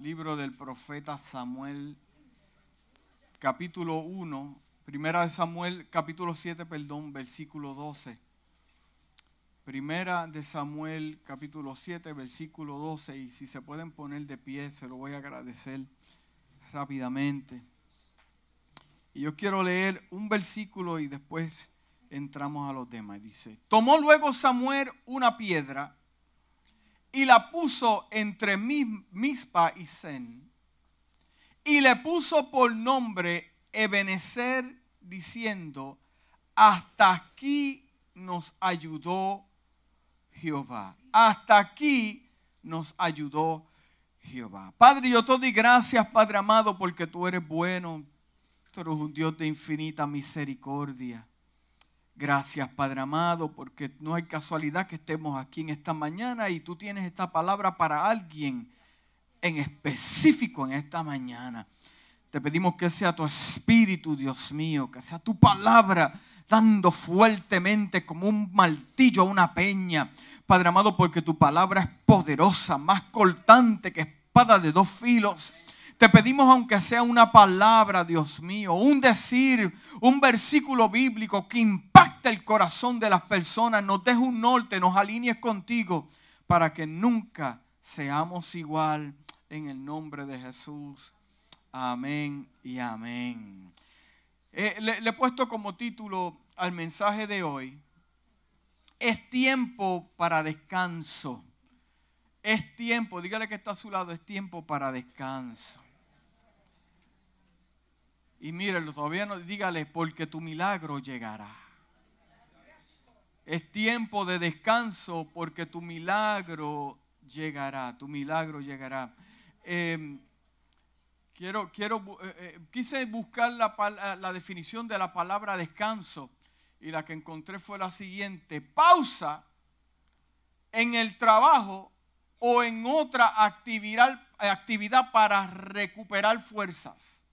libro del profeta Samuel, capítulo 1, primera de Samuel, capítulo 7, perdón, versículo 12. Primera de Samuel, capítulo 7, versículo 12. Y si se pueden poner de pie, se lo voy a agradecer rápidamente. Y yo quiero leer un versículo y después entramos a los demás. Dice, tomó luego Samuel una piedra y la puso entre Mispa y Zen. Y le puso por nombre Ebenezer, diciendo, hasta aquí nos ayudó Jehová. Hasta aquí nos ayudó Jehová. Padre, yo te doy gracias, Padre amado, porque tú eres bueno. Tú eres un Dios de infinita misericordia. Gracias, Padre amado, porque no hay casualidad que estemos aquí en esta mañana y tú tienes esta palabra para alguien en específico en esta mañana. Te pedimos que sea tu espíritu, Dios mío, que sea tu palabra dando fuertemente como un martillo a una peña. Padre amado, porque tu palabra es poderosa, más cortante que espada de dos filos te pedimos aunque sea una palabra, Dios mío, un decir, un versículo bíblico que impacte el corazón de las personas, nos deje un norte, nos alinees contigo para que nunca seamos igual en el nombre de Jesús. Amén y amén. Eh, le, le he puesto como título al mensaje de hoy, es tiempo para descanso. Es tiempo, dígale que está a su lado, es tiempo para descanso. Y mírenlo, todavía no, dígale, porque tu milagro llegará. Es tiempo de descanso porque tu milagro llegará, tu milagro llegará. Em, quiero, quiero, eh, eh, quise buscar la, la definición de la palabra descanso y la que encontré fue la siguiente, pausa en el trabajo o en otra actividad, actividad para recuperar fuerzas.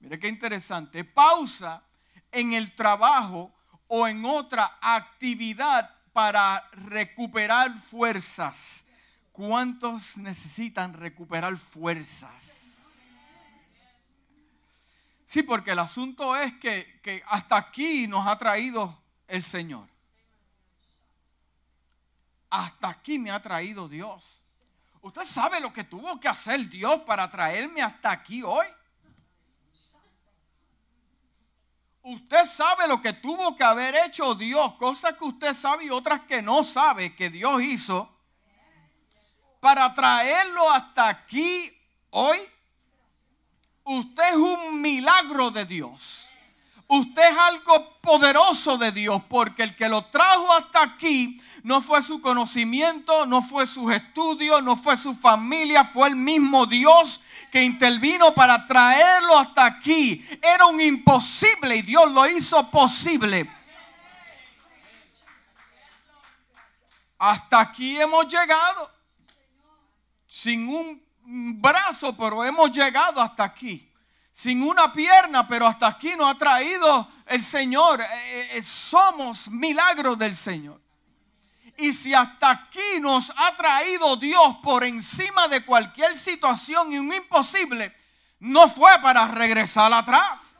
Mire qué interesante. Pausa en el trabajo o en otra actividad para recuperar fuerzas. ¿Cuántos necesitan recuperar fuerzas? Sí, porque el asunto es que, que hasta aquí nos ha traído el Señor. Hasta aquí me ha traído Dios. ¿Usted sabe lo que tuvo que hacer Dios para traerme hasta aquí hoy? Usted sabe lo que tuvo que haber hecho Dios, cosas que usted sabe y otras que no sabe que Dios hizo para traerlo hasta aquí hoy. Usted es un milagro de Dios. Usted es algo poderoso de Dios porque el que lo trajo hasta aquí no fue su conocimiento, no fue sus estudios, no fue su familia, fue el mismo Dios que intervino para traerlo hasta aquí. Era un imposible y Dios lo hizo posible. Hasta aquí hemos llegado. Sin un brazo, pero hemos llegado hasta aquí. Sin una pierna, pero hasta aquí nos ha traído el Señor. Eh, eh, somos milagros del Señor. Y si hasta aquí nos ha traído Dios por encima de cualquier situación y un imposible, no fue para regresar atrás.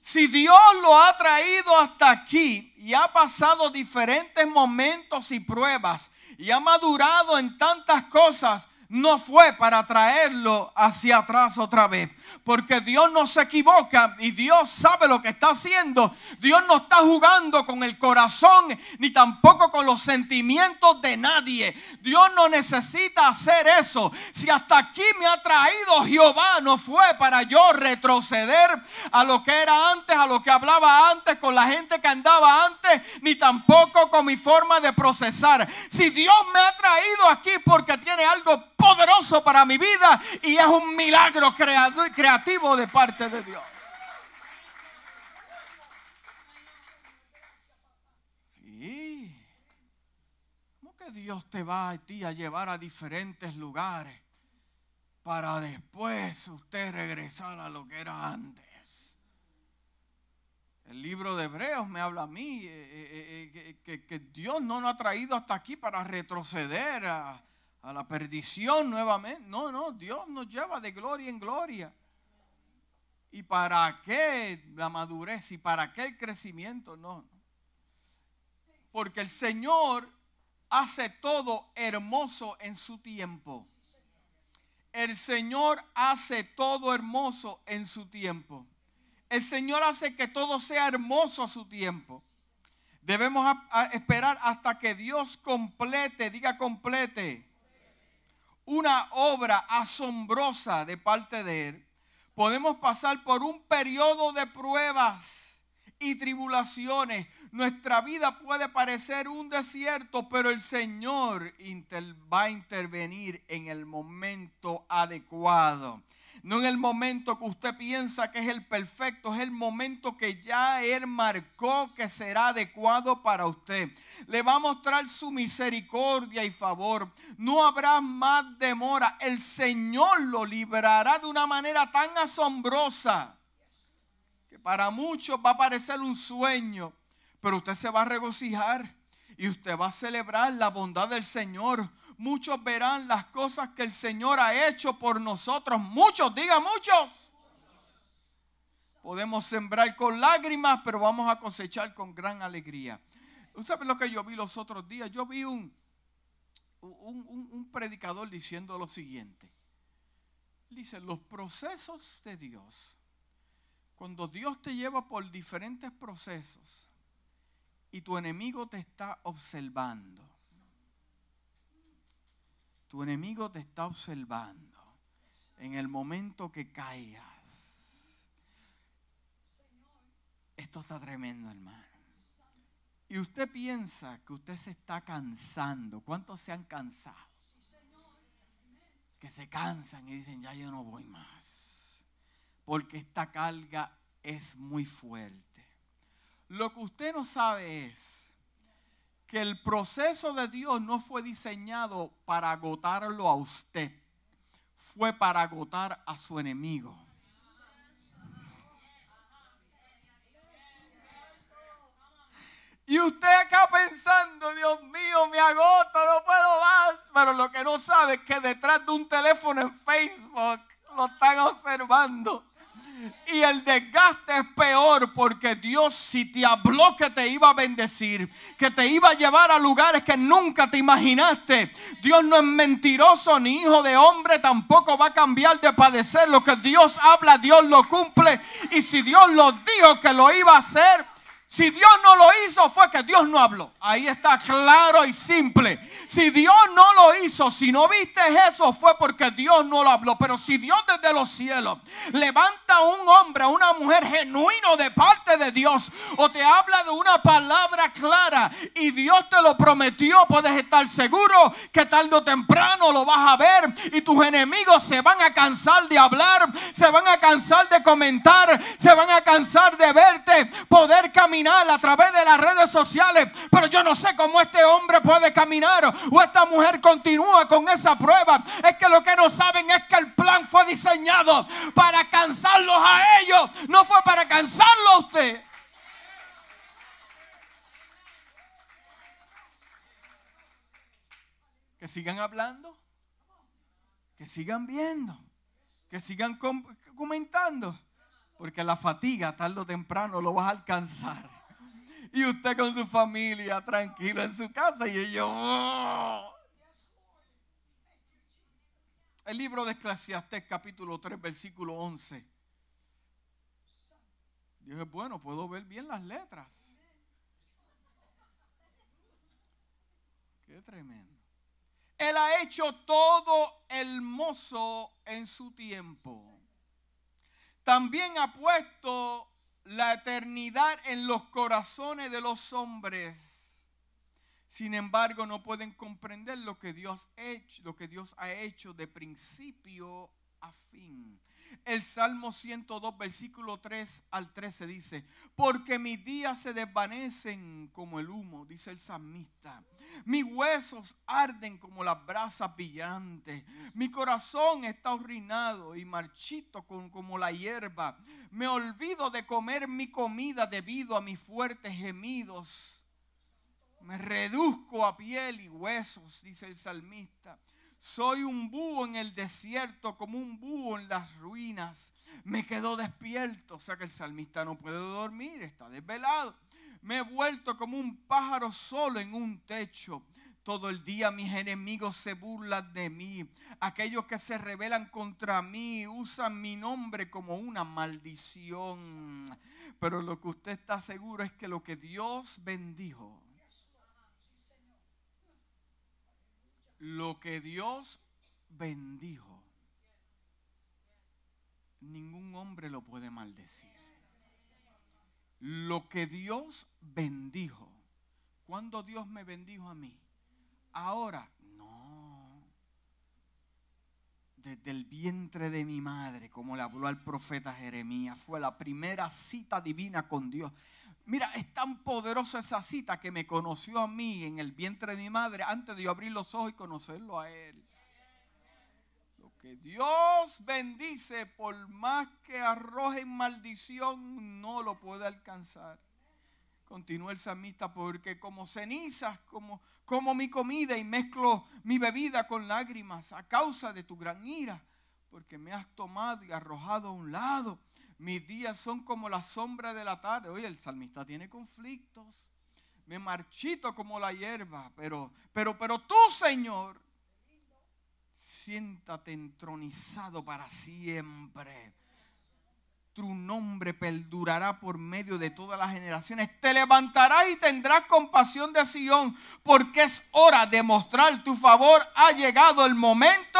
Si Dios lo ha traído hasta aquí y ha pasado diferentes momentos y pruebas y ha madurado en tantas cosas, no fue para traerlo hacia atrás otra vez porque Dios no se equivoca y Dios sabe lo que está haciendo. Dios no está jugando con el corazón ni tampoco con los sentimientos de nadie. Dios no necesita hacer eso. Si hasta aquí me ha traído Jehová, no fue para yo retroceder a lo que era antes, a lo que hablaba antes, con la gente que andaba antes, ni tampoco con mi forma de procesar. Si Dios me ha traído aquí porque tiene algo poderoso para mi vida y es un milagro creado, creativo de parte de Dios. Sí. ¿Cómo que Dios te va a ti a llevar a diferentes lugares para después usted regresar a lo que era antes? El libro de Hebreos me habla a mí eh, eh, eh, que, Dios no nos ha traído hasta aquí para retroceder a, a la perdición nuevamente. No, no, Dios nos lleva de gloria en gloria. ¿Y para qué la madurez? ¿Y para qué el crecimiento? No. Porque el Señor hace todo hermoso en su tiempo. El Señor hace todo hermoso en su tiempo. El Señor hace que todo sea hermoso a su tiempo. Debemos esperar hasta que Dios complete, diga complete, una obra asombrosa de parte de Él. Podemos pasar por un periodo de pruebas y tribulaciones. Nuestra vida puede parecer un desierto, pero el Señor va a intervenir en el momento adecuado. No en el momento que usted piensa que es el perfecto, es el momento que ya Él marcó que será adecuado para usted. Le va a mostrar su misericordia y favor. No habrá más demora. El Señor lo librará de una manera tan asombrosa que para muchos va a parecer un sueño, pero usted se va a regocijar y usted va a celebrar la bondad del Señor muchos verán las cosas que el Señor ha hecho por nosotros. Muchos, diga muchos. Podemos sembrar con lágrimas, pero vamos a cosechar con gran alegría. ¿Usted sabe lo que yo vi los otros días? Yo vi un, un, un predicador diciendo lo siguiente. Dice, los procesos de Dios, cuando Dios te lleva por diferentes procesos y tu enemigo te está observando, tu enemigo te está observando en el momento que caigas. Esto está tremendo, hermano. Y usted piensa que usted se está cansando. ¿Cuántos se han cansado? Que se cansan y dicen, ya yo no voy más. Porque esta carga es muy fuerte. Lo que usted no sabe es que el proceso de Dios no fue diseñado para agotarlo a usted, fue para agotar a su enemigo. Y usted acá pensando, Dios mío, me agota, no puedo más. Pero lo que no sabe es que detrás de un teléfono en Facebook lo están observando. Y el desgaste es peor porque Dios si te habló que te iba a bendecir, que te iba a llevar a lugares que nunca te imaginaste. Dios no es mentiroso ni hijo de hombre, tampoco va a cambiar de padecer. Lo que Dios habla, Dios lo cumple. Y si Dios lo dijo que lo iba a hacer, si Dios no lo hizo fue que Dios no habló. Ahí está claro y simple. Si Dios no lo hizo, si no viste eso fue porque Dios no lo habló. Pero si Dios desde los cielos levanta a un hombre, a una mujer genuino de parte de Dios o te habla de una palabra clara y Dios te lo prometió, puedes estar seguro que tarde o temprano lo vas a ver y tus enemigos se van a cansar de hablar, se van a cansar de comentar, se van a cansar de verte, poder caminar a través de las redes sociales, pero yo no sé cómo este hombre puede caminar o esta mujer continúa con esa prueba. Es que lo que no saben es que el plan fue diseñado para cansarlos a ellos, no fue para cansarlo a usted. Que sigan hablando, que sigan viendo, que sigan comentando. Porque la fatiga tarde o temprano lo vas a alcanzar. Y usted con su familia tranquilo en su casa y yo... Oh". El libro de Eclesiastés capítulo 3 versículo 11. Dije, bueno, puedo ver bien las letras. Qué tremendo. Él ha hecho todo hermoso en su tiempo también ha puesto la eternidad en los corazones de los hombres. Sin embargo, no pueden comprender lo que Dios ha hecho, lo que Dios ha hecho de principio a fin. El Salmo 102, versículo 3 al 13 dice, porque mis días se desvanecen como el humo, dice el salmista. Mis huesos arden como las brasas brillantes. Mi corazón está arruinado y marchito como la hierba. Me olvido de comer mi comida debido a mis fuertes gemidos. Me reduzco a piel y huesos, dice el salmista. Soy un búho en el desierto, como un búho en las ruinas. Me quedo despierto, o sea que el salmista no puede dormir, está desvelado. Me he vuelto como un pájaro solo en un techo. Todo el día mis enemigos se burlan de mí. Aquellos que se rebelan contra mí usan mi nombre como una maldición. Pero lo que usted está seguro es que lo que Dios bendijo, lo que Dios bendijo, ningún hombre lo puede maldecir. Lo que Dios bendijo, cuando Dios me bendijo a mí, ahora no. Desde el vientre de mi madre, como le habló al profeta Jeremías, fue la primera cita divina con Dios. Mira, es tan poderosa esa cita que me conoció a mí en el vientre de mi madre antes de yo abrir los ojos y conocerlo a él. Lo que Dios bendice, por más que arrojen maldición, no lo puede alcanzar. Continúa el samista porque como cenizas, como, como mi comida y mezclo mi bebida con lágrimas a causa de tu gran ira, porque me has tomado y arrojado a un lado mis días son como la sombra de la tarde. Oye, el salmista tiene conflictos. Me marchito como la hierba, pero, pero, pero tú, Señor, siéntate entronizado para siempre. Tu nombre perdurará por medio de todas las generaciones. Te levantarás y tendrás compasión de Sión, porque es hora de mostrar tu favor. Ha llegado el momento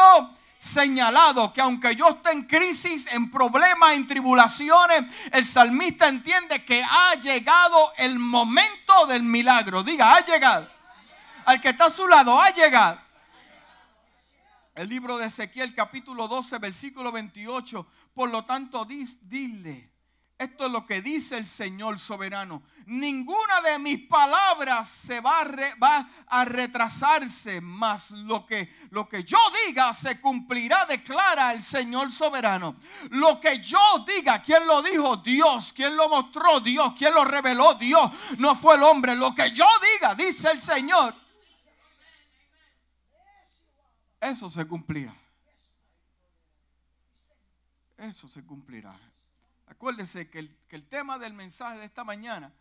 señalado que aunque yo esté en crisis, en problemas, en tribulaciones, el salmista entiende que ha llegado el momento del milagro. Diga, ha llegado. Al que está a su lado, ha llegado. El libro de Ezequiel capítulo 12, versículo 28. Por lo tanto, dile esto es lo que dice el Señor soberano. Ninguna de mis palabras se va a, a retrasarse, mas lo que, lo que yo diga se cumplirá, declara el Señor soberano. Lo que yo diga, ¿quién lo dijo? Dios. ¿Quién lo mostró? Dios. ¿Quién lo reveló? Dios. No fue el hombre. Lo que yo diga, dice el Señor. Eso se cumplirá. Eso se cumplirá. Acuérdese que el, que el tema del mensaje de esta mañana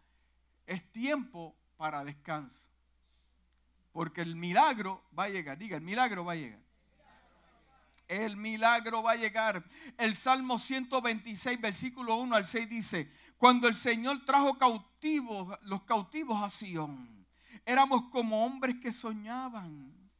es tiempo para descanso. Porque el milagro va a llegar. Diga, el milagro va a llegar. El milagro va a llegar. El Salmo 126, versículo 1 al 6 dice, cuando el Señor trajo cautivos, los cautivos a Sion, éramos como hombres que soñaban.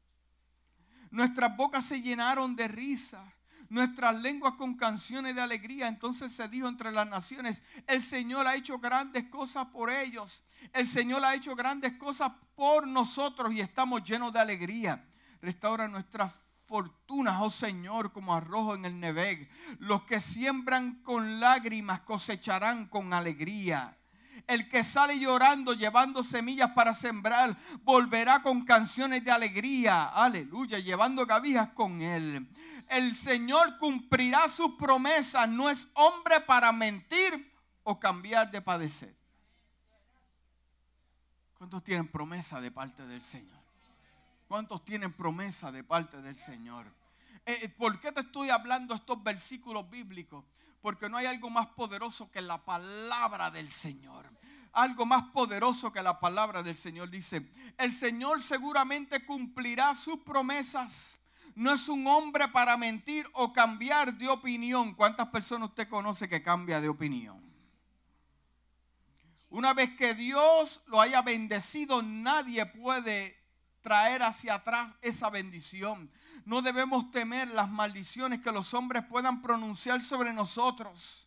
Nuestras bocas se llenaron de risa nuestras lenguas con canciones de alegría. Entonces se dijo entre las naciones, el Señor ha hecho grandes cosas por ellos. El Señor ha hecho grandes cosas por nosotros y estamos llenos de alegría. Restaura nuestras fortunas, oh Señor, como arrojo en el Neveg. Los que siembran con lágrimas cosecharán con alegría. El que sale llorando, llevando semillas para sembrar, volverá con canciones de alegría. Aleluya, llevando gavijas con él. El Señor cumplirá sus promesas. No es hombre para mentir o cambiar de padecer. ¿Cuántos tienen promesa de parte del Señor? ¿Cuántos tienen promesa de parte del Señor? Eh, eh, ¿Por qué te estoy hablando estos versículos bíblicos? Porque no hay algo más poderoso que la palabra del Señor. Algo más poderoso que la palabra del Señor dice, el Señor seguramente cumplirá sus promesas. No es un hombre para mentir o cambiar de opinión. ¿Cuántas personas usted conoce que cambia de opinión? Una vez que Dios lo haya bendecido, nadie puede traer hacia atrás esa bendición. No debemos temer las maldiciones que los hombres puedan pronunciar sobre nosotros.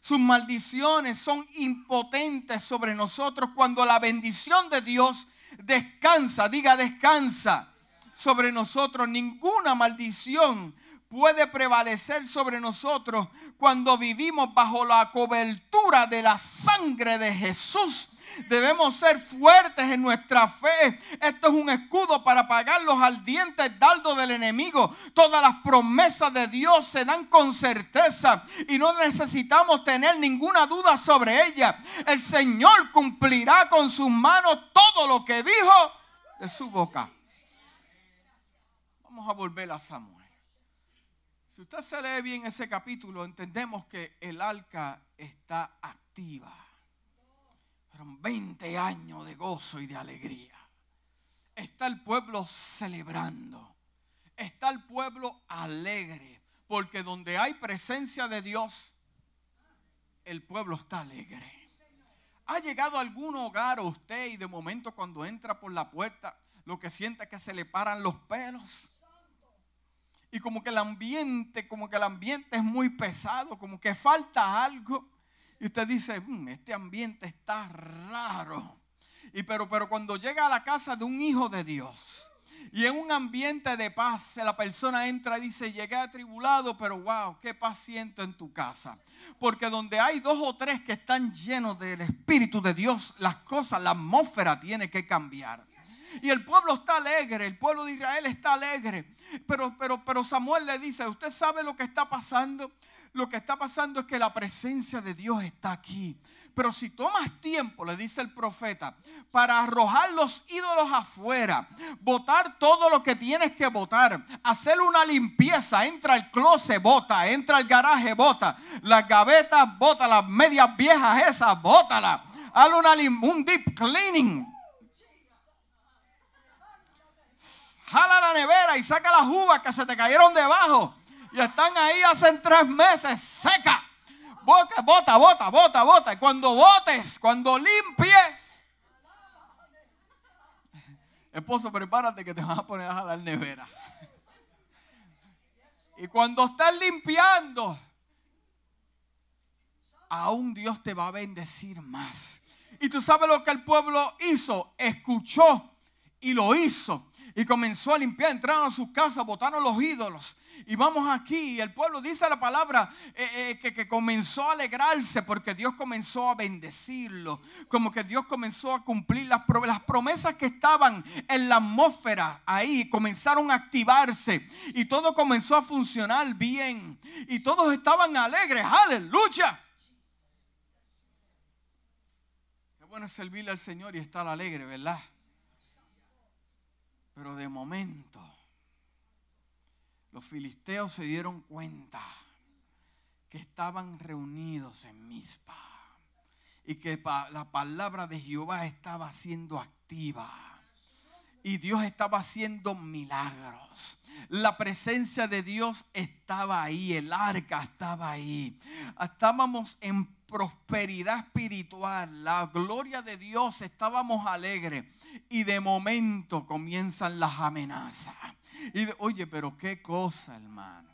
Sus maldiciones son impotentes sobre nosotros cuando la bendición de Dios descansa, diga descansa sobre nosotros. Ninguna maldición puede prevalecer sobre nosotros cuando vivimos bajo la cobertura de la sangre de Jesús Debemos ser fuertes en nuestra fe. Esto es un escudo para pagar los ardientes dardos del enemigo. Todas las promesas de Dios se dan con certeza y no necesitamos tener ninguna duda sobre ellas. El Señor cumplirá con sus manos todo lo que dijo de su boca. Vamos a volver a Samuel. Si usted se lee bien ese capítulo, entendemos que el arca está activa. Fueron 20 años de gozo y de alegría. Está el pueblo celebrando. Está el pueblo alegre. Porque donde hay presencia de Dios, el pueblo está alegre. ¿Ha llegado a algún hogar a usted y de momento cuando entra por la puerta lo que siente es que se le paran los pelos? Y como que el ambiente, como que el ambiente es muy pesado, como que falta algo. Y usted dice, mm, este ambiente está raro. Y pero, pero cuando llega a la casa de un hijo de Dios, y en un ambiente de paz, la persona entra y dice, llegué atribulado, pero wow, qué paz siento en tu casa. Porque donde hay dos o tres que están llenos del Espíritu de Dios, las cosas, la atmósfera tiene que cambiar. Y el pueblo está alegre, el pueblo de Israel está alegre. Pero, pero, pero Samuel le dice, ¿usted sabe lo que está pasando? Lo que está pasando es que la presencia de Dios está aquí. Pero si tomas tiempo, le dice el profeta, para arrojar los ídolos afuera, botar todo lo que tienes que botar, hacer una limpieza, entra al closet, bota, entra al garaje, bota, las gavetas, bota, las medias viejas esas, bótalas. Una, un deep cleaning. Jala la nevera y saca las uvas que se te cayeron debajo y están ahí hace tres meses seca. Bota, bota, bota, bota, bota. Y cuando botes, cuando limpies. Esposo, prepárate que te vas a poner a la nevera. Y cuando estás limpiando, aún Dios te va a bendecir más. Y tú sabes lo que el pueblo hizo, escuchó y lo hizo. Y comenzó a limpiar, entraron a sus casas, botaron los ídolos. Y vamos aquí, y el pueblo dice la palabra eh, eh, que, comenzó a alegrarse porque Dios comenzó a bendecirlo. Como que Dios comenzó a cumplir las, las promesas que estaban en la atmósfera ahí, comenzaron a activarse. Y todo comenzó a funcionar bien. Y todos estaban alegres, aleluya. Qué bueno es servirle al Señor y estar alegre, ¿verdad? Pero de momento, los filisteos se dieron cuenta que estaban reunidos en Mizpa y que la palabra de Jehová estaba siendo activa. Y Dios estaba haciendo milagros. La presencia de Dios estaba ahí, el arca estaba ahí. Estábamos en prosperidad espiritual, la gloria de Dios, estábamos alegres. Y de momento comienzan las amenazas. Y oye, pero qué cosa, hermano.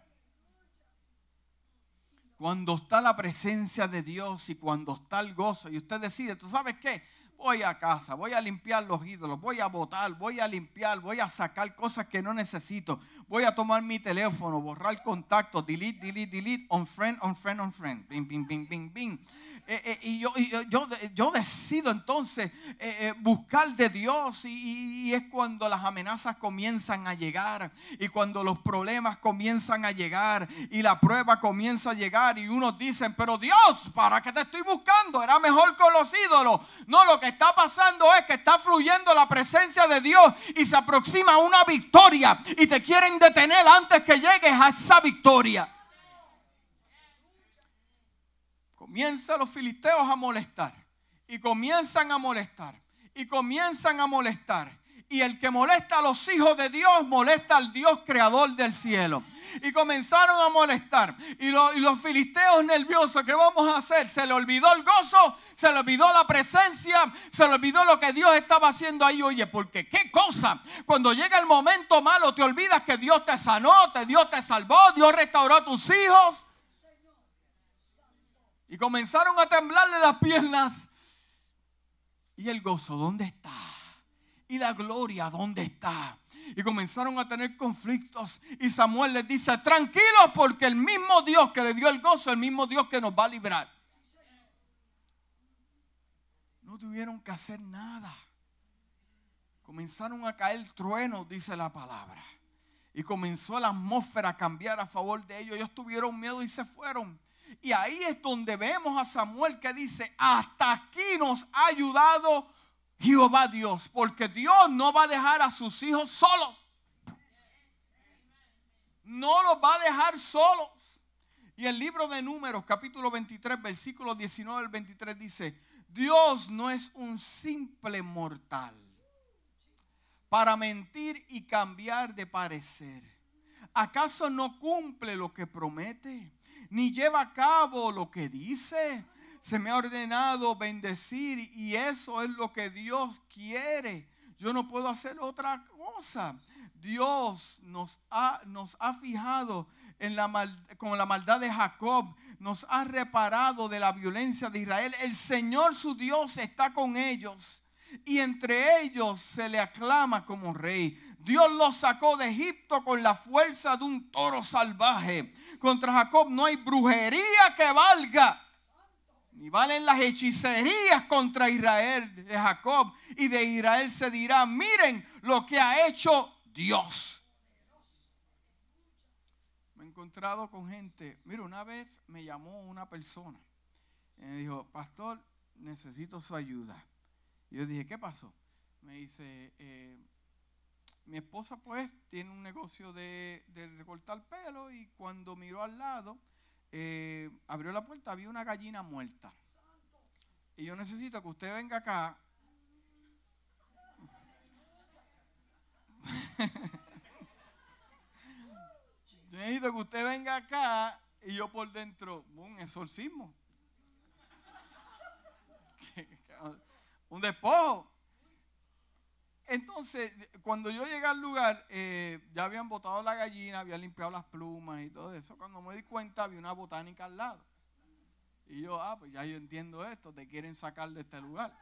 Cuando está la presencia de Dios y cuando está el gozo y usted decide, ¿tú sabes qué? Voy a casa, voy a limpiar los ídolos, voy a botar, voy a limpiar, voy a sacar cosas que no necesito. Voy a tomar mi teléfono, borrar contactos, delete, delete, delete, on friend, on friend, on friend. Bing, bing, bing, bing, bing. Eh, eh, y yo, yo, yo, decido entonces eh, buscar de Dios y, es cuando las amenazas comienzan a llegar y cuando los problemas comienzan a llegar y la prueba comienza a llegar y unos dicen, pero Dios, ¿para qué te estoy buscando? Era mejor con los ídolos. No, lo que está pasando es que está fluyendo la presencia de Dios y se aproxima una victoria y te quieren detener antes que llegues a esa victoria. Comienzan los filisteos a molestar. Y comienzan a molestar. Y comienzan a molestar. Y el que molesta a los hijos de Dios molesta al Dios creador del cielo. Y comenzaron a molestar. Y, los filisteos nerviosos, ¿qué vamos a hacer? Se le olvidó el gozo, se le olvidó la presencia, se le olvidó lo que Dios estaba haciendo ahí. Oye, porque qué cosa. Cuando llega el momento malo, te olvidas que Dios te sanó, te Dios te salvó, Dios restauró a tus hijos. Y comenzaron a temblarle las piernas. ¿Y el gozo dónde está? ¿Y la gloria dónde está? Y comenzaron a tener conflictos. Y Samuel les dice, tranquilos porque el mismo Dios que le dio el gozo, el mismo Dios que nos va a librar. No tuvieron que hacer nada. Comenzaron a caer truenos, dice la palabra. Y comenzó la atmósfera a cambiar a favor de ellos. Ellos tuvieron miedo y se fueron. Y ahí es donde vemos a Samuel que dice, hasta aquí nos ha ayudado Jehová Dios, porque Dios no va a dejar a sus hijos solos. los va a dejar solos. Y el libro de Números, capítulo 23, versículo 19 al 23 dice, Dios no es un simple mortal para mentir y cambiar de parecer. ¿Acaso no cumple lo que promete? Ni lleva a cabo lo que dice. Se me ha ordenado bendecir y eso es lo que Dios quiere. Yo no puedo hacer otra cosa. Dios nos ha, nos ha fijado en la con la maldad de Jacob, nos ha reparado de la violencia de Israel. El Señor su Dios está con ellos y entre ellos se le aclama como rey. Dios los sacó de Egipto con la fuerza de un toro salvaje. Contra Jacob no hay brujería que valga. Ni valen las hechicerías contra Israel de Jacob. Y de Israel se dirá, miren lo que ha hecho Dios. Me he encontrado con gente. Mira, una vez me llamó una persona. Y me dijo, pastor, necesito su ayuda. Yo dije, ¿qué pasó? Me dice, eh, mi esposa pues tiene un negocio de, recortar pelo y cuando miró al lado, eh, abrió la puerta, había una gallina muerta. Y yo necesito que usted venga acá. yo necesito que usted venga acá y yo por dentro, un exorcismo. un despojo. Entonces, cuando yo llegué al lugar, eh, ya habían botado la gallina, habían limpiado las plumas y todo eso. Cuando me di cuenta, había una botánica al lado. Y yo, ah, pues ya yo entiendo esto, te quieren sacar de este lugar.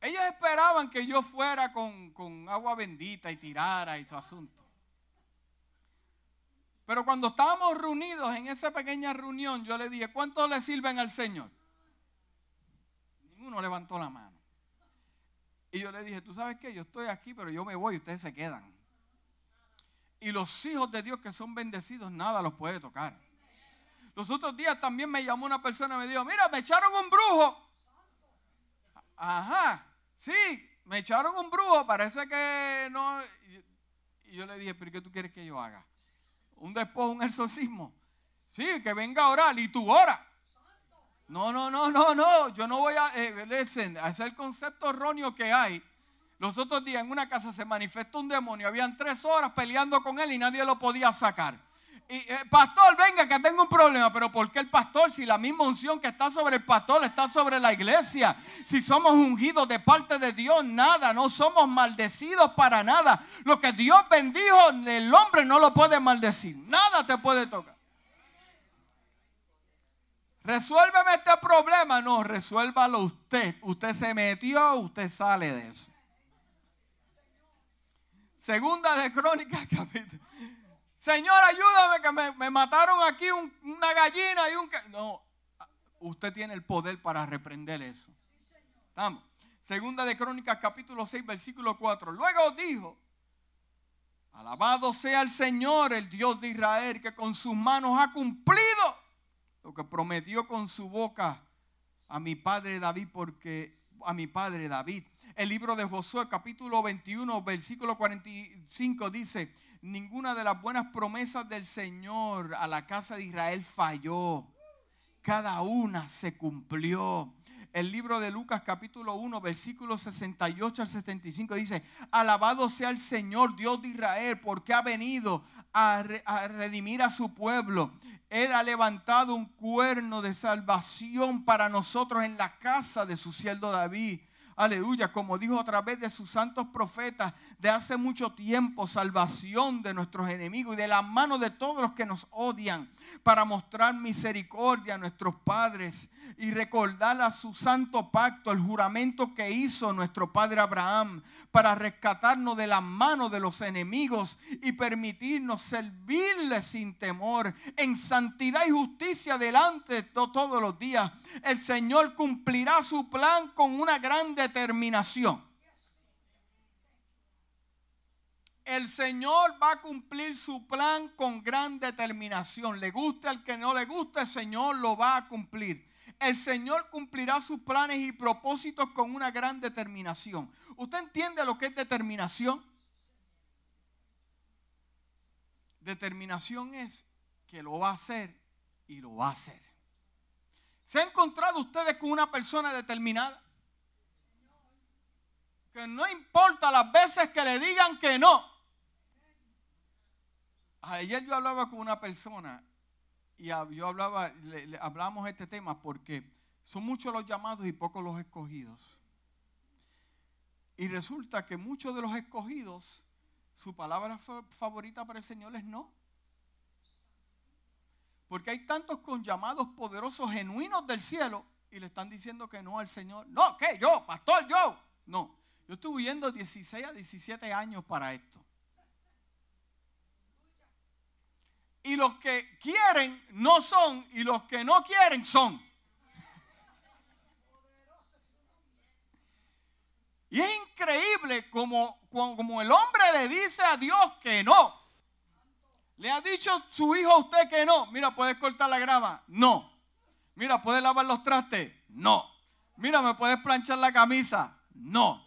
Ellos esperaban que yo fuera con, con agua bendita y tirara y su asunto. Pero cuando estábamos reunidos en esa pequeña reunión, yo le dije, ¿cuánto le sirven al Señor? Ninguno levantó la mano. Y yo le dije, tú sabes qué, yo estoy aquí, pero yo me voy y ustedes se quedan. Y los hijos de Dios que son bendecidos, nada los puede tocar. Los otros días también me llamó una persona y me dijo, mira, me echaron un brujo. Ajá, sí, me echaron un brujo, parece que no. Y yo le dije, pero ¿qué tú quieres que yo haga? ¿Un despojo, un exorcismo? Sí, que venga a orar y tú ora. No, no, no, no, no. Yo no voy a. Eh, es el concepto erróneo que hay. Los otros días en una casa se manifestó un demonio. Habían tres horas peleando con él y nadie lo podía sacar. Y, eh, pastor, venga, que tengo un problema. Pero ¿por qué el pastor? Si la misma unción que está sobre el pastor está sobre la iglesia. Si somos ungidos de parte de Dios, nada. No somos maldecidos para nada. Lo que Dios bendijo, el hombre no lo puede maldecir. Nada te puede tocar. Resuélveme este problema. No, resuélvalo usted. Usted se metió, usted sale de eso. Segunda de Crónicas, capítulo. Señor, ayúdame que me, mataron aquí una gallina y un... No, usted tiene el poder para reprender eso. Segunda de Crónicas, capítulo 6, versículo 4. Luego dijo, alabado sea el Señor, el Dios de Israel, que con sus manos ha cumplido lo que prometió con su boca a mi padre David, porque a mi padre David. El libro de Josué capítulo 21, versículo 45 dice, ninguna de las buenas promesas del Señor a la casa de Israel falló. Cada una se cumplió. El libro de Lucas capítulo 1, versículo 68 al 75 dice, alabado sea el Señor Dios de Israel porque ha venido a, a redimir a su pueblo él ha levantado un cuerno de salvación para nosotros en la casa de su siervo David. Aleluya, como dijo a través de sus santos profetas de hace mucho tiempo, salvación de nuestros enemigos y de la mano de todos los que nos odian, para mostrar misericordia a nuestros padres y recordar a su santo pacto, el juramento que hizo nuestro padre Abraham para rescatarnos de la mano de los enemigos y permitirnos servirle sin temor, en santidad y justicia delante de todos los días. El Señor cumplirá su plan con una gran determinación. El Señor va a cumplir su plan con gran determinación. Le guste al que no le guste, el Señor lo va a cumplir el Señor cumplirá sus planes y propósitos con una gran determinación. ¿Usted entiende lo que es determinación? determinación es que lo va a hacer y lo va a hacer. ¿Se ha encontrado ustedes con una persona determinada? Que no importa las veces que le digan que no. Ayer yo hablaba con una persona y yo hablaba, le, hablamos este tema porque son muchos los llamados y pocos los escogidos. Y resulta que muchos de los escogidos, su palabra favorita para el Señor es no. Porque hay tantos con llamados poderosos genuinos del cielo y le están diciendo que no al Señor. No, ¿qué? Yo, pastor, yo. No, yo estuve huyendo 16 a 17 años para esto. Y los que quieren no son y los que no quieren son. Y es increíble como, como el hombre le dice a Dios que no. ¿Le ha dicho su hijo a usted que no? Mira, ¿puedes cortar la grama? No. Mira, ¿puedes lavar los trastes? No. Mira, ¿me puedes planchar la camisa? No.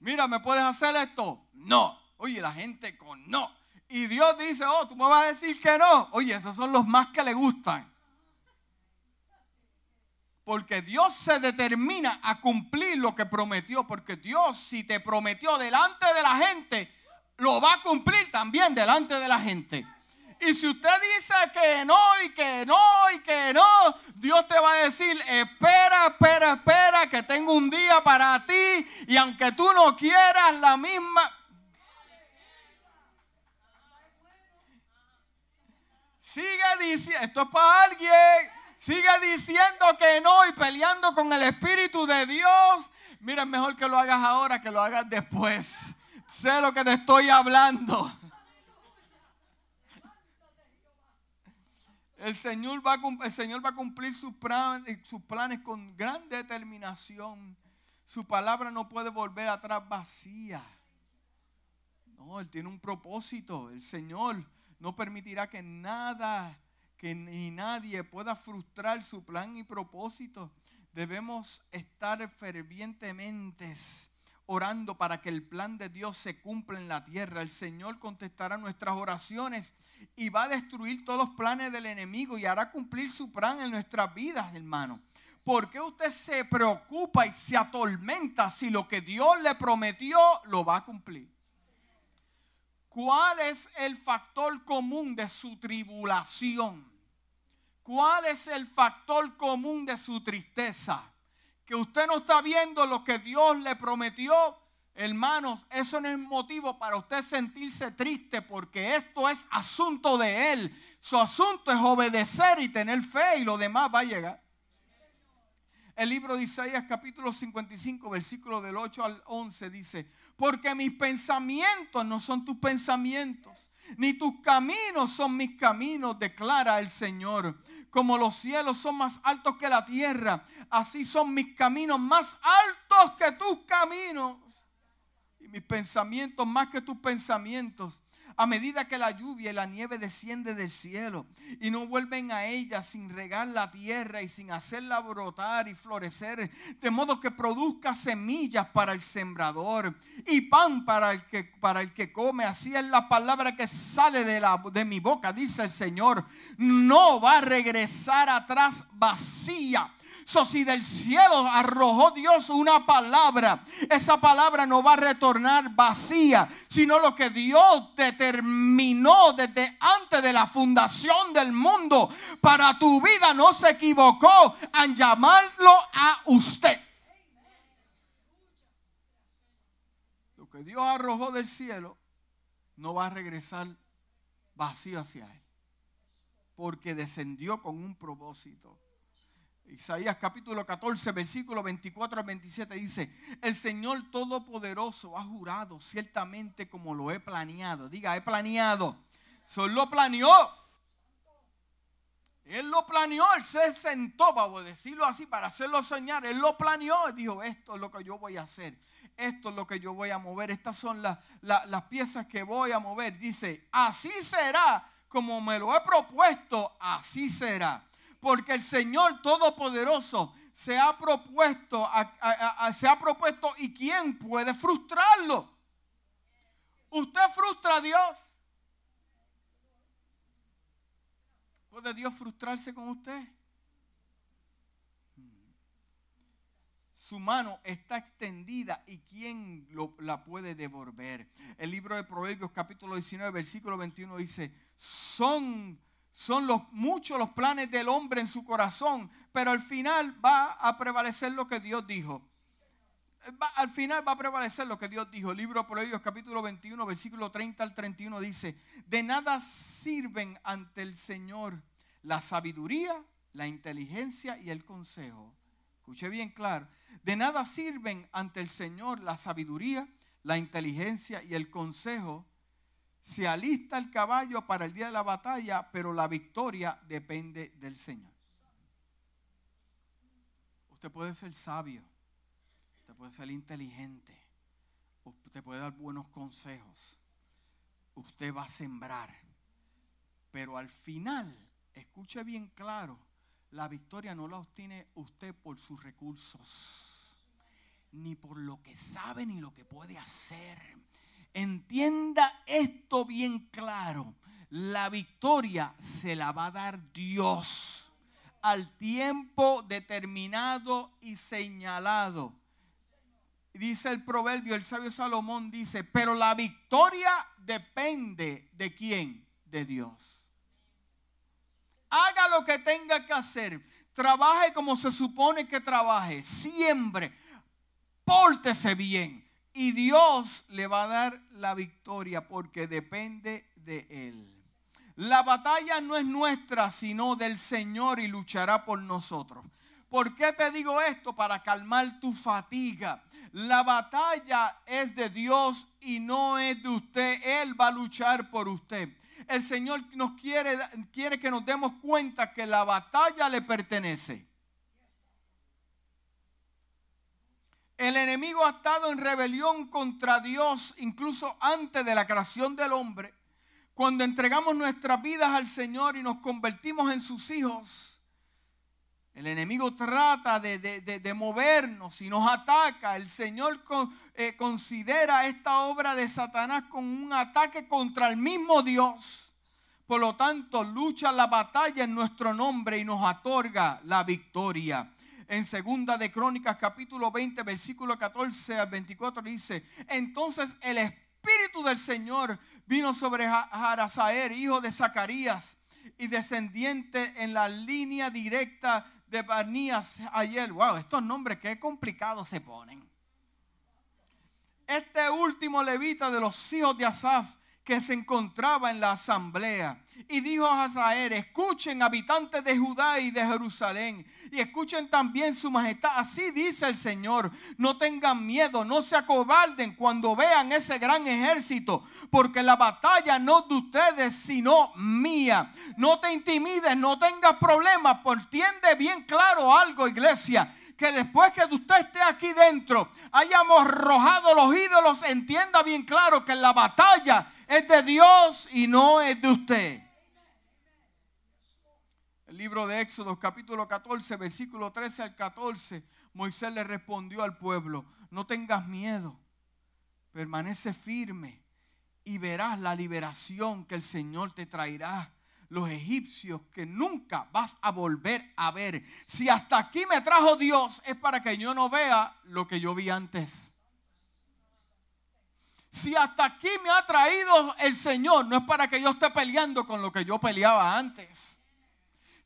Mira, ¿me puedes hacer esto? No. Oye, la gente con no. Y Dios dice, oh, tú me vas a decir que no. Oye, esos son los más que le gustan. Porque Dios se determina a cumplir lo que prometió. Porque Dios, si te prometió delante de la gente, lo va a cumplir también delante de la gente. Y si usted dice que no y que no y que no, Dios te va a decir, espera, espera, espera, que tengo un día para ti. Y aunque tú no quieras la misma... Sigue diciendo, esto es para alguien. Sigue diciendo que no y peleando con el Espíritu de Dios. Mira, es mejor que lo hagas ahora que lo hagas después. Sé lo que te estoy hablando. El Señor va a, el Señor va a cumplir sus planes, sus planes con gran determinación. Su palabra no puede volver atrás vacía. No, Él tiene un propósito. El Señor no permitirá que nada que ni nadie pueda frustrar su plan y propósito. Debemos estar fervientemente orando para que el plan de Dios se cumpla en la tierra. El Señor contestará nuestras oraciones y va a destruir todos los planes del enemigo y hará cumplir su plan en nuestras vidas, hermano. ¿Por qué usted se preocupa y se atormenta si lo que Dios le prometió lo va a cumplir? ¿Cuál es el factor común de su tribulación? ¿Cuál es el factor común de su tristeza? Que usted no está viendo lo que Dios le prometió. Hermanos, eso no es motivo para usted sentirse triste porque esto es asunto de Él. Su asunto es obedecer y tener fe y lo demás va a llegar. El libro de Isaías capítulo 55 versículo del 8 al 11 dice, porque mis pensamientos no son tus pensamientos, ni tus caminos son mis caminos, declara el Señor. Como los cielos son más altos que la tierra, así son mis caminos más altos que tus caminos. Y mis pensamientos más que tus pensamientos a medida que la lluvia y la nieve desciende del cielo y no vuelven a ella sin regar la tierra y sin hacerla brotar y florecer, de modo que produzca semillas para el sembrador y pan para el que, para el que come. Así es la palabra que sale de, la, de mi boca, dice el Señor. No va a regresar atrás vacía Si del cielo arrojó Dios una palabra, esa palabra no va a retornar vacía, sino lo que Dios determinó desde antes de la fundación del mundo para tu vida no se equivocó en llamarlo a usted. Lo que Dios arrojó del cielo no va a regresar vacío hacia él, porque descendió con un propósito. Isaías capítulo 14, versículo 24 al 27 dice, el Señor Todopoderoso ha jurado ciertamente como lo he planeado. Diga, he planeado. Solo lo planeó. Él lo planeó, él se sentó, para decirlo así, para hacerlo soñar. Él lo planeó dijo, esto es lo que yo voy a hacer. Esto es lo que yo voy a mover. Estas son las, las piezas que voy a mover. Dice, así será como me lo he propuesto, así será porque el Señor Todopoderoso se ha propuesto, se ha propuesto y quién puede frustrarlo. ¿Usted frustra a Dios? ¿Puede Dios frustrarse con usted? Su mano está extendida y ¿quién la puede devolver? El libro de Proverbios capítulo 19 versículo 21 dice, son, son los, muchos los planes del hombre en su corazón, pero al final va a prevalecer lo que Dios dijo. al final va a prevalecer lo que Dios dijo. El libro de Proverbios capítulo 21 versículo 30 al 31 dice, de nada sirven ante el Señor la sabiduría, la inteligencia y el consejo. Escuche bien claro, de nada sirven ante el Señor la sabiduría, la inteligencia y el consejo. Se alista el caballo para el día de la batalla, pero la victoria depende del Señor. Usted puede ser sabio, usted puede ser inteligente, usted puede dar buenos consejos, usted va a sembrar, pero al final escuche bien claro, la victoria no la obtiene usted por sus recursos, ni por lo que sabe, ni lo que puede hacer. Entienda esto bien claro. La victoria se la va a dar Dios al tiempo determinado y señalado. Dice el proverbio, el sabio Salomón dice, pero la victoria depende de quién? De Dios haga lo que tenga que hacer, trabaje como se supone que trabaje, siempre, pórtese bien y Dios le va a dar la victoria porque depende de Él. La batalla no es nuestra, sino del Señor y luchará por nosotros. ¿Por qué te digo esto? Para calmar tu fatiga. La batalla es de Dios y no es de usted. Él va a luchar por usted el Señor nos quiere, quiere que nos demos cuenta que la batalla le pertenece. El enemigo ha estado en rebelión contra Dios incluso antes de la creación del hombre. Cuando entregamos nuestras vidas al Señor y nos convertimos en sus hijos, el enemigo trata de, movernos y nos ataca. El Señor eh, considera esta obra de Satanás como un ataque contra el mismo Dios. Por lo tanto, lucha la batalla en nuestro nombre y nos otorga la victoria. En segunda de Crónicas capítulo 20 versículo 14 al 24 dice, entonces el Espíritu del Señor vino sobre Jarazaer, hijo de Zacarías, y descendiente en la línea directa de Barnías ayer. Wow, estos nombres qué complicados se ponen. Este último levita de los hijos de Asaf que se encontraba en la asamblea. Y dijo a Israel, escuchen habitantes de Judá y de Jerusalén, y escuchen también su majestad. Así dice el Señor, no tengan miedo, no se acobarden cuando vean ese gran ejército, porque la batalla no es de ustedes, sino mía. No te intimides, no tengas problemas, por entiende bien claro algo, iglesia que después que usted esté aquí dentro, hayamos arrojado los ídolos, entienda bien claro que la batalla es de Dios y no es de usted. Libro de Éxodo, capítulo 14, versículo 13 al 14, Moisés le respondió al pueblo, no tengas miedo, permanece firme y verás la liberación que el Señor te traerá. Los egipcios que nunca vas a volver a ver. Si hasta aquí me trajo Dios, es para que yo no vea lo que yo vi antes. Si hasta aquí me ha traído el Señor, no es para que yo esté peleando con lo que yo peleaba antes.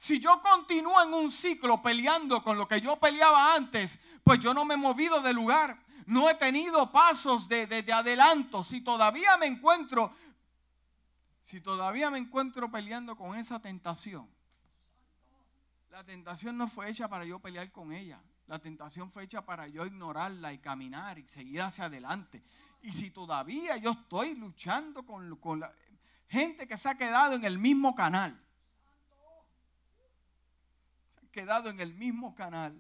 Si yo continúo en un ciclo peleando con lo que yo peleaba antes, pues yo no me he movido de lugar. No he tenido pasos de, de, adelanto. Si todavía me encuentro, si todavía me encuentro peleando con esa tentación, la tentación no fue hecha para yo pelear con ella. La tentación fue hecha para yo ignorarla y caminar y seguir hacia adelante. Y si todavía yo estoy luchando con, con la gente que se ha quedado en el mismo canal, quedado en el mismo canal,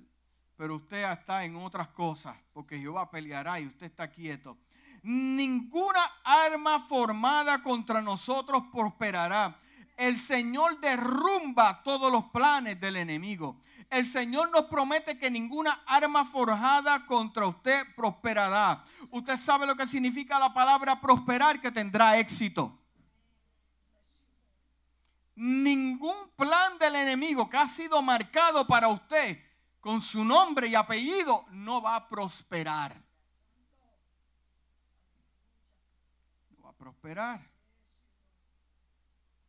pero usted está en otras cosas, porque Jehová peleará y usted está quieto. Ninguna arma formada contra nosotros prosperará. El Señor derrumba todos los planes del enemigo. El Señor nos promete que ninguna arma forjada contra usted prosperará. Usted sabe lo que significa la palabra prosperar, que tendrá éxito. Ningún plan del enemigo que ha sido marcado para usted con su nombre y apellido no va a prosperar. No va a prosperar.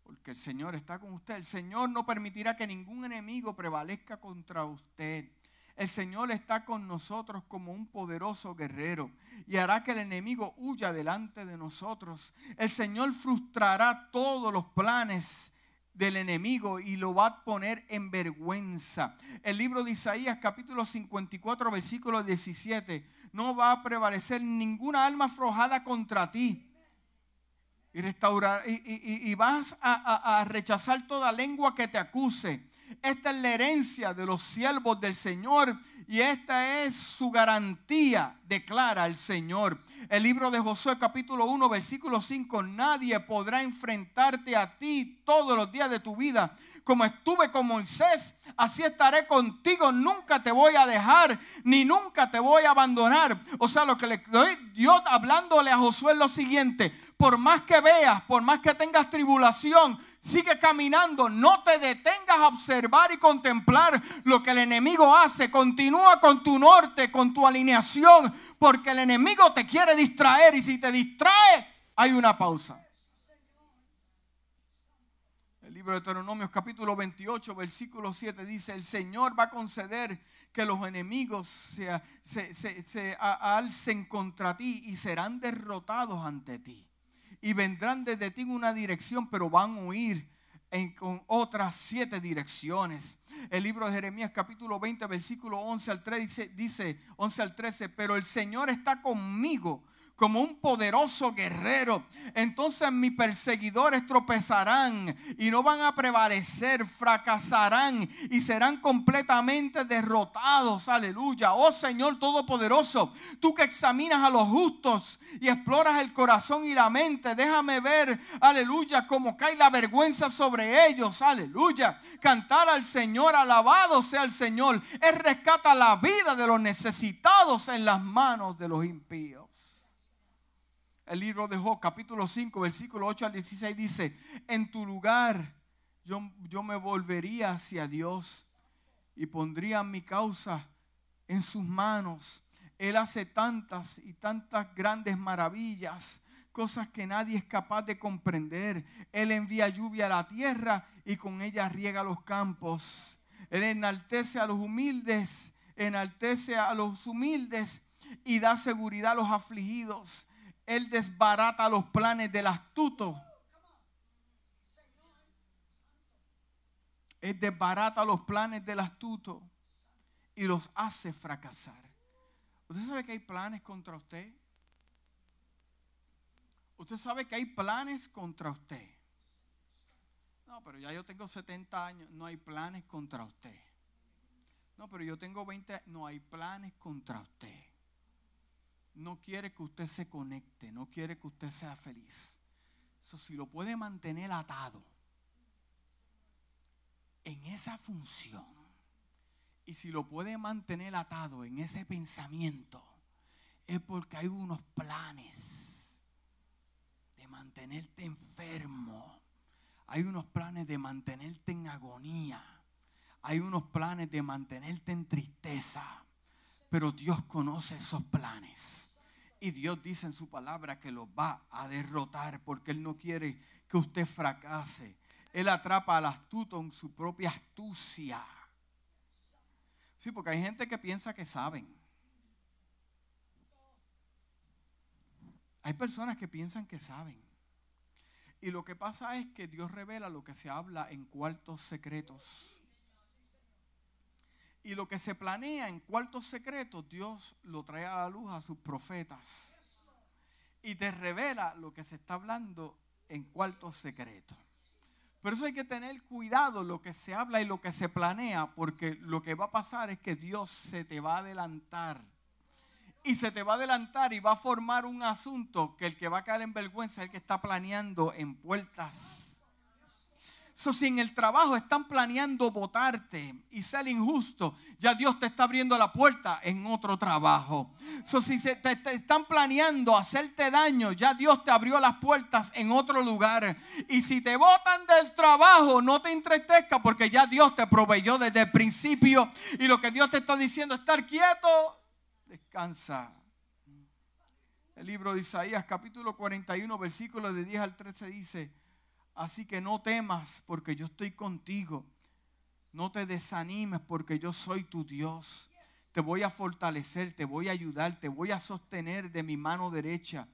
Porque el Señor está con usted. El Señor no permitirá que ningún enemigo prevalezca contra usted. El Señor está con nosotros como un poderoso guerrero y hará que el enemigo huya delante de nosotros. El Señor frustrará todos los planes del enemigo y lo va a poner en vergüenza. El libro de Isaías capítulo 54 versículo 17, no va a prevalecer ninguna alma aflojada contra ti. Y restaurar y, vas a, a rechazar toda lengua que te acuse. Esta es la herencia de los siervos del Señor y esta es su garantía, declara el Señor. El libro de Josué capítulo 1 versículo 5, nadie podrá enfrentarte a ti todos los días de tu vida. Como estuve con Moisés, así estaré contigo. Nunca te voy a dejar, ni nunca te voy a abandonar. O sea, lo que le doy Dios hablándole a Josué es lo siguiente. Por más que veas, por más que tengas tribulación, Sigue caminando, no te detengas a observar y contemplar lo que el enemigo hace. Continúa con tu norte, con tu alineación, porque el enemigo te quiere distraer y si te distrae, hay una pausa. El libro de Deuteronomios capítulo 28, versículo 7 dice, el Señor va a conceder que los enemigos se, se alcen contra ti y serán derrotados ante ti y vendrán desde ti en una dirección, pero van a huir en, con otras siete direcciones. El libro de Jeremías capítulo 20, versículo 11 al 13 dice, dice 11 al 13, pero el Señor está conmigo como un poderoso guerrero. Entonces mis perseguidores tropezarán y no van a prevalecer, fracasarán y serán completamente derrotados. Aleluya. Oh Señor Todopoderoso, tú que examinas a los justos y exploras el corazón y la mente, déjame ver, aleluya, cómo cae la vergüenza sobre ellos. Aleluya. Cantar al Señor, alabado sea el Señor. Él rescata la vida de los necesitados en las manos de los impíos el libro de Job, capítulo 5, versículo 8 al 16 dice, en tu lugar yo, yo me volvería hacia Dios y pondría mi causa en sus manos. Él hace tantas y tantas grandes maravillas, cosas que nadie es capaz de comprender. Él envía lluvia a la tierra y con ella riega los campos. Él enaltece a los humildes, enaltece a los humildes y da seguridad a los afligidos. Él desbarata los planes del astuto. Él desbarata los planes del astuto y los hace fracasar. ¿Usted sabe que hay planes contra usted? Usted sabe que hay planes contra usted. No, pero ya yo tengo 70 años. No hay planes contra usted. No, pero yo tengo 20 No hay planes contra usted no quiere que usted se conecte, no quiere que usted sea feliz. Si lo puede mantener atado en esa función y si lo puede mantener atado en ese pensamiento, es porque hay unos planes de mantenerte enfermo. Hay unos planes de mantenerte en agonía. Hay unos planes de mantenerte en tristeza. Pero Dios conoce esos planes. Y Dios dice en su palabra que los va a derrotar porque Él no quiere que usted fracase. Él atrapa al astuto en su propia astucia. Sí, porque hay gente que piensa que saben. Hay personas que piensan que saben. Y lo que pasa es que Dios revela lo que se habla en cuartos secretos. Y lo que se planea en cuartos secretos, Dios lo trae a la luz a sus profetas. Y te revela lo que se está hablando en cuartos secretos. Por eso hay que tener cuidado lo que se habla y lo que se planea, porque lo que va a pasar es que Dios se te va a adelantar. Y se te va a adelantar y va a formar un asunto que el que va a caer en vergüenza es el que está planeando en puertas So, si en el trabajo están planeando votarte y ser injusto, ya Dios te está abriendo la puerta en otro trabajo. So, si te, están planeando hacerte daño, ya Dios te abrió las puertas en otro lugar. Y si te votan del trabajo, no te entristezca porque ya Dios te proveyó desde el principio. Y lo que Dios te está diciendo, estar quieto, descansa. El libro de Isaías capítulo 41, versículos de 10 al 13 dice, Así que no temas porque yo estoy contigo. No te desanimes porque yo soy tu Dios. Te voy a fortalecer, te voy a ayudar, te voy a sostener de mi mano derecha.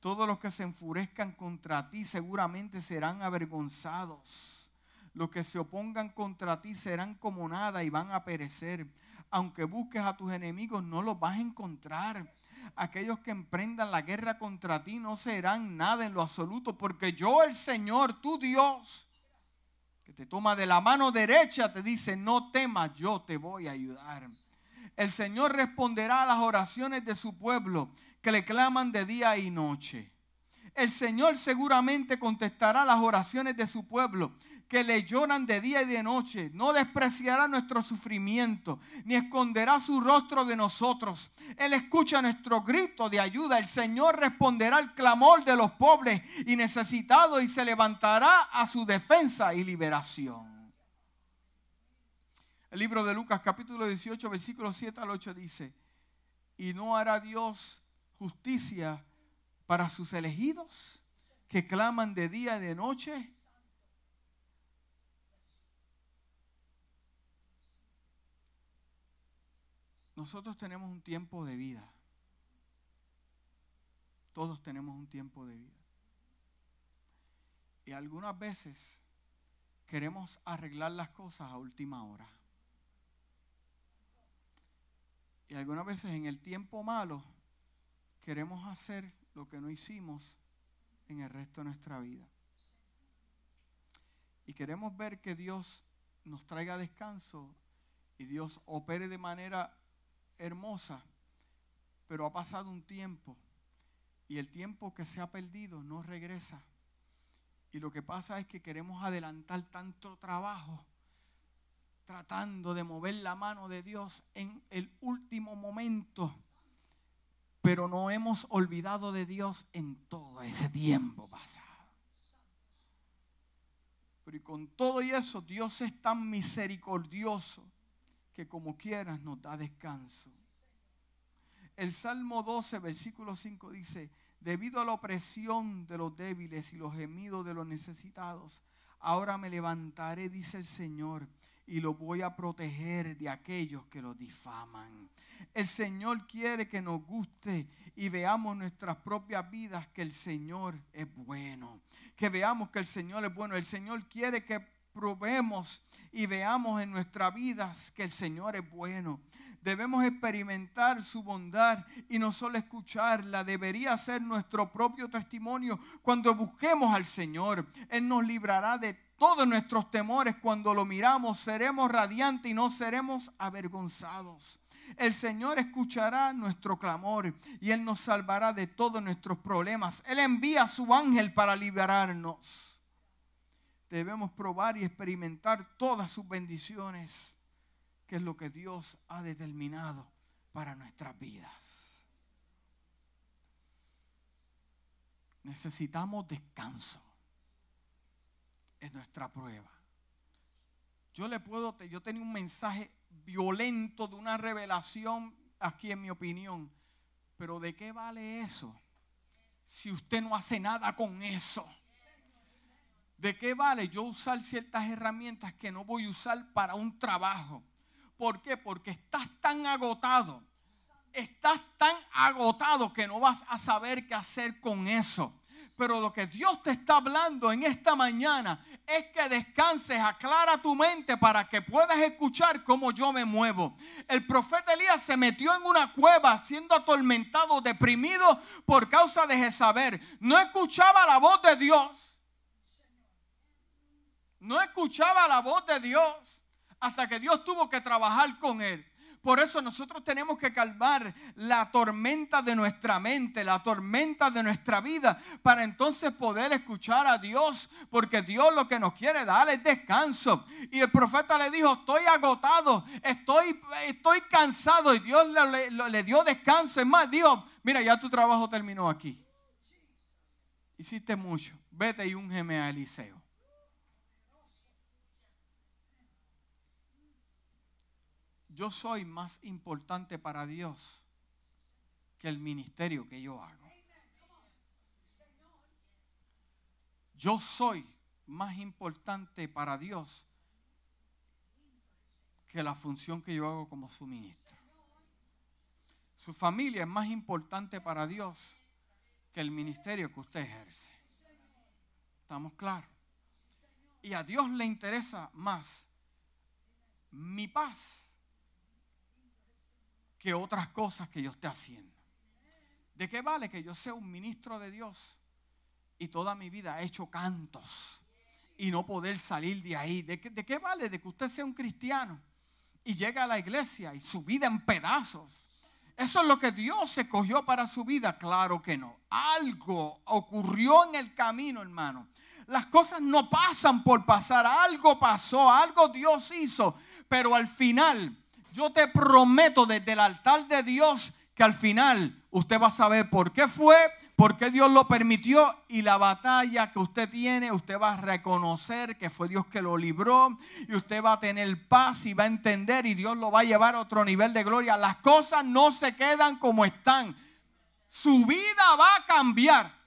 Todos los que se enfurezcan contra ti seguramente serán avergonzados. Los que se opongan contra ti serán como nada y van a perecer. Aunque busques a tus enemigos, no los vas a encontrar aquellos que emprendan la guerra contra ti no serán nada en lo absoluto, porque yo el Señor, tu Dios, que te toma de la mano derecha, te dice, no temas, yo te voy a ayudar. El Señor responderá a las oraciones de su pueblo que le claman de día y noche. El Señor seguramente contestará las oraciones de su pueblo que le lloran de día y de noche. No despreciará nuestro sufrimiento, ni esconderá su rostro de nosotros. Él escucha nuestro grito de ayuda. El Señor responderá al clamor de los pobres y necesitados y se levantará a su defensa y liberación. El libro de Lucas capítulo 18 versículo 7 al 8 dice, y no hará Dios justicia para sus elegidos que claman de día y de noche Nosotros tenemos un tiempo de vida. Todos tenemos un tiempo de vida. Y algunas veces queremos arreglar las cosas a última hora. Y algunas veces en el tiempo malo queremos hacer lo que no hicimos en el resto de nuestra vida. Y queremos ver que Dios nos traiga descanso y Dios opere de manera hermosa, pero ha pasado un tiempo y el tiempo que se ha perdido no regresa. Y lo que pasa es que queremos adelantar tanto trabajo tratando de mover la mano de Dios en el último momento, pero no hemos olvidado de Dios en todo ese tiempo pasado. Pero y con todo y eso, Dios es tan misericordioso que como quieras nos da descanso. El Salmo 12, versículo 5 dice, debido a la opresión de los débiles y los gemidos de los necesitados, ahora me levantaré, dice el Señor, y lo voy a proteger de aquellos que lo difaman. El Señor quiere que nos guste y veamos nuestras propias vidas que el Señor es bueno. Que veamos que el Señor es bueno. El Señor quiere que probemos y veamos en nuestras vidas que el Señor es bueno. Debemos experimentar su bondad y no solo escucharla, debería ser nuestro propio testimonio cuando busquemos al Señor. Él nos librará de todos nuestros temores. Cuando lo miramos, seremos radiantes y no seremos avergonzados. El Señor escuchará nuestro clamor y Él nos salvará de todos nuestros problemas. Él envía a su ángel para liberarnos debemos probar y experimentar todas sus bendiciones, que es lo que Dios ha determinado para nuestras vidas. Necesitamos descanso en nuestra prueba. Yo le puedo, yo tenía un mensaje violento de una revelación aquí en mi opinión, pero ¿de qué vale eso? Si usted no hace nada con eso. ¿De qué vale yo usar ciertas herramientas que no voy a usar para un trabajo? ¿Por qué? Porque estás tan agotado. Estás tan agotado que no vas a saber qué hacer con eso. Pero lo que Dios te está hablando en esta mañana es que descanses, aclara tu mente para que puedas escuchar cómo yo me muevo. El profeta Elías se metió en una cueva siendo atormentado, deprimido por causa de Jezabel. No escuchaba la voz de Dios no escuchaba la voz de Dios hasta que Dios tuvo que trabajar con él. Por eso nosotros tenemos que calmar la tormenta de nuestra mente, la tormenta de nuestra vida, para entonces poder escuchar a Dios, porque Dios lo que nos quiere dar es descanso. Y el profeta le dijo, estoy agotado, estoy, estoy cansado, y Dios le, dio descanso. Es más, dijo, mira, ya tu trabajo terminó aquí. Hiciste mucho, vete y úngeme a Eliseo. Yo soy más importante para Dios que el ministerio que yo hago. Yo soy más importante para Dios que la función que yo hago como su ministro. Su familia es más importante para Dios que el ministerio que usted ejerce. ¿Estamos claros? Y a Dios le interesa más mi paz que otras cosas que yo esté haciendo. ¿De qué vale que yo sea un ministro de Dios y toda mi vida he hecho cantos y no poder salir de ahí? ¿De qué, de qué vale de que usted sea un cristiano y llegue a la iglesia y su vida en pedazos? ¿Eso es lo que Dios escogió para su vida? Claro que no. Algo ocurrió en el camino, hermano. Las cosas no pasan por pasar. Algo pasó, algo Dios hizo. Pero al final yo te prometo desde el altar de Dios que al final usted va a saber por qué fue, por qué Dios lo permitió y la batalla que usted tiene, usted va a reconocer que fue Dios que lo libró y usted va a tener paz y va a entender y Dios lo va a llevar a otro nivel de gloria. Las cosas no se quedan como están. Su vida va a cambiar.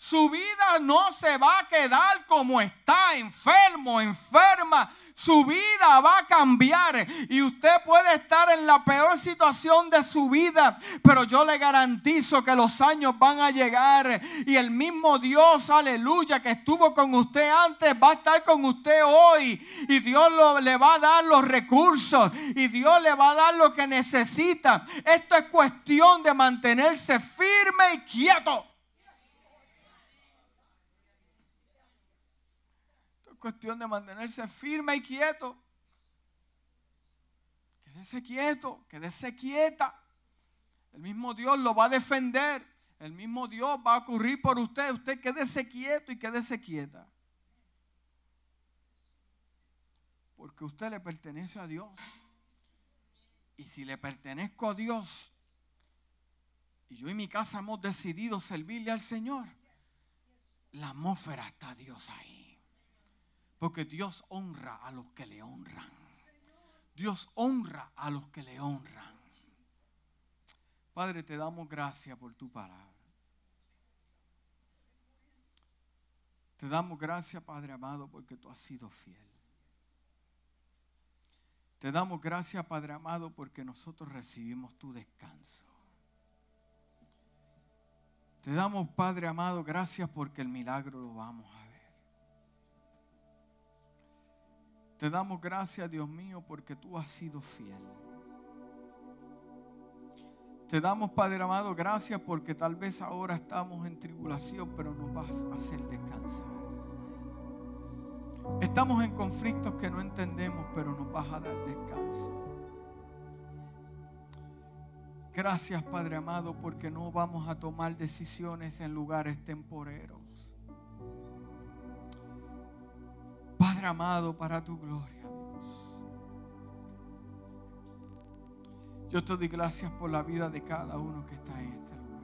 Su vida no se va a quedar como está, enfermo, enferma. Su vida va a cambiar. Y usted puede estar en la peor situación de su vida, pero yo le garantizo que los años van a llegar. Y el mismo Dios, aleluya, que estuvo con usted antes, va a estar con usted hoy. Y Dios le va a dar los recursos. Y Dios le va a dar lo que necesita. Esto es cuestión de mantenerse firme y quieto. Cuestión de mantenerse firme y quieto. Quédese quieto, quédese quieta. El mismo Dios lo va a defender. El mismo Dios va a ocurrir por usted. Usted quédese quieto y quédese quieta. Porque usted le pertenece a Dios. Y si le pertenezco a Dios, y yo y mi casa hemos decidido servirle al Señor, la atmósfera está Dios ahí. Porque Dios honra a los que le honran. Dios honra a los que le honran. Padre, te damos gracias por tu palabra. Te damos gracias, Padre amado, porque tú has sido fiel. Te damos gracias, Padre amado, porque nosotros recibimos tu descanso. Te damos, Padre amado, gracias porque el milagro lo vamos a Te damos gracias, Dios mío, porque tú has sido fiel. Te damos, Padre amado, gracias porque tal vez ahora estamos en tribulación, pero nos vas a hacer descansar. Estamos en conflictos que no entendemos, pero nos vas a dar descanso. Gracias, Padre amado, porque no vamos a tomar decisiones en lugares temporeros. Padre amado, para tu gloria, Dios. Yo te doy gracias por la vida de cada uno que está en este lugar.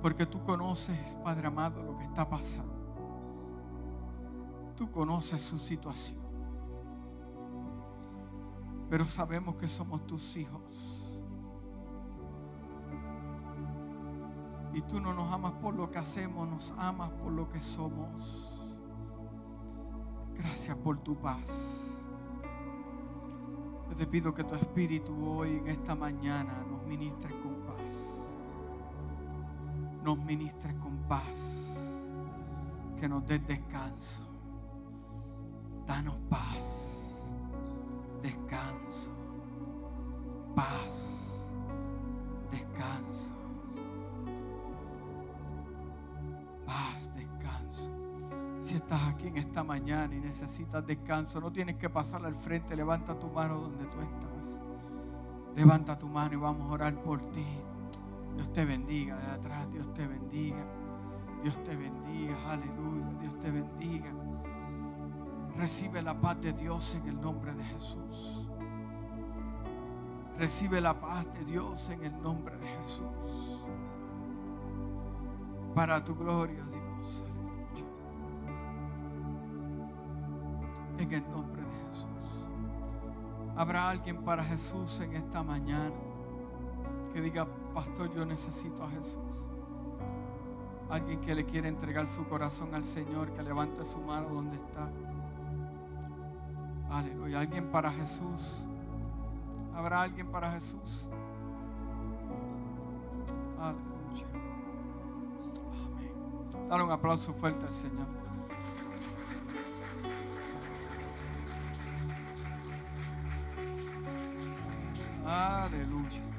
Porque tú conoces, Padre amado, lo que está pasando. Tú conoces su situación. Pero sabemos que somos tus hijos. Y tú no nos amas por lo que hacemos, nos amas por lo que somos. Gracias por tu paz. Te pido que tu espíritu hoy, en esta mañana, nos ministre con paz. Nos ministre con paz. Que nos des descanso. Danos paz. Descanso, no tienes que pasar al frente. Levanta tu mano donde tú estás. Levanta tu mano y vamos a orar por ti. Dios te bendiga de atrás. Dios te bendiga. Dios te bendiga. Aleluya. Dios te bendiga. Recibe la paz de Dios en el nombre de Jesús. Recibe la paz de Dios en el nombre de Jesús. Para tu gloria, Habrá alguien para Jesús en esta mañana que diga, pastor, yo necesito a Jesús. Alguien que le quiere entregar su corazón al Señor, que levante su mano donde está. Aleluya. Alguien para Jesús. ¿Habrá alguien para Jesús? Aleluya. Amén. Dale un aplauso fuerte al Señor. Aleluya. Qué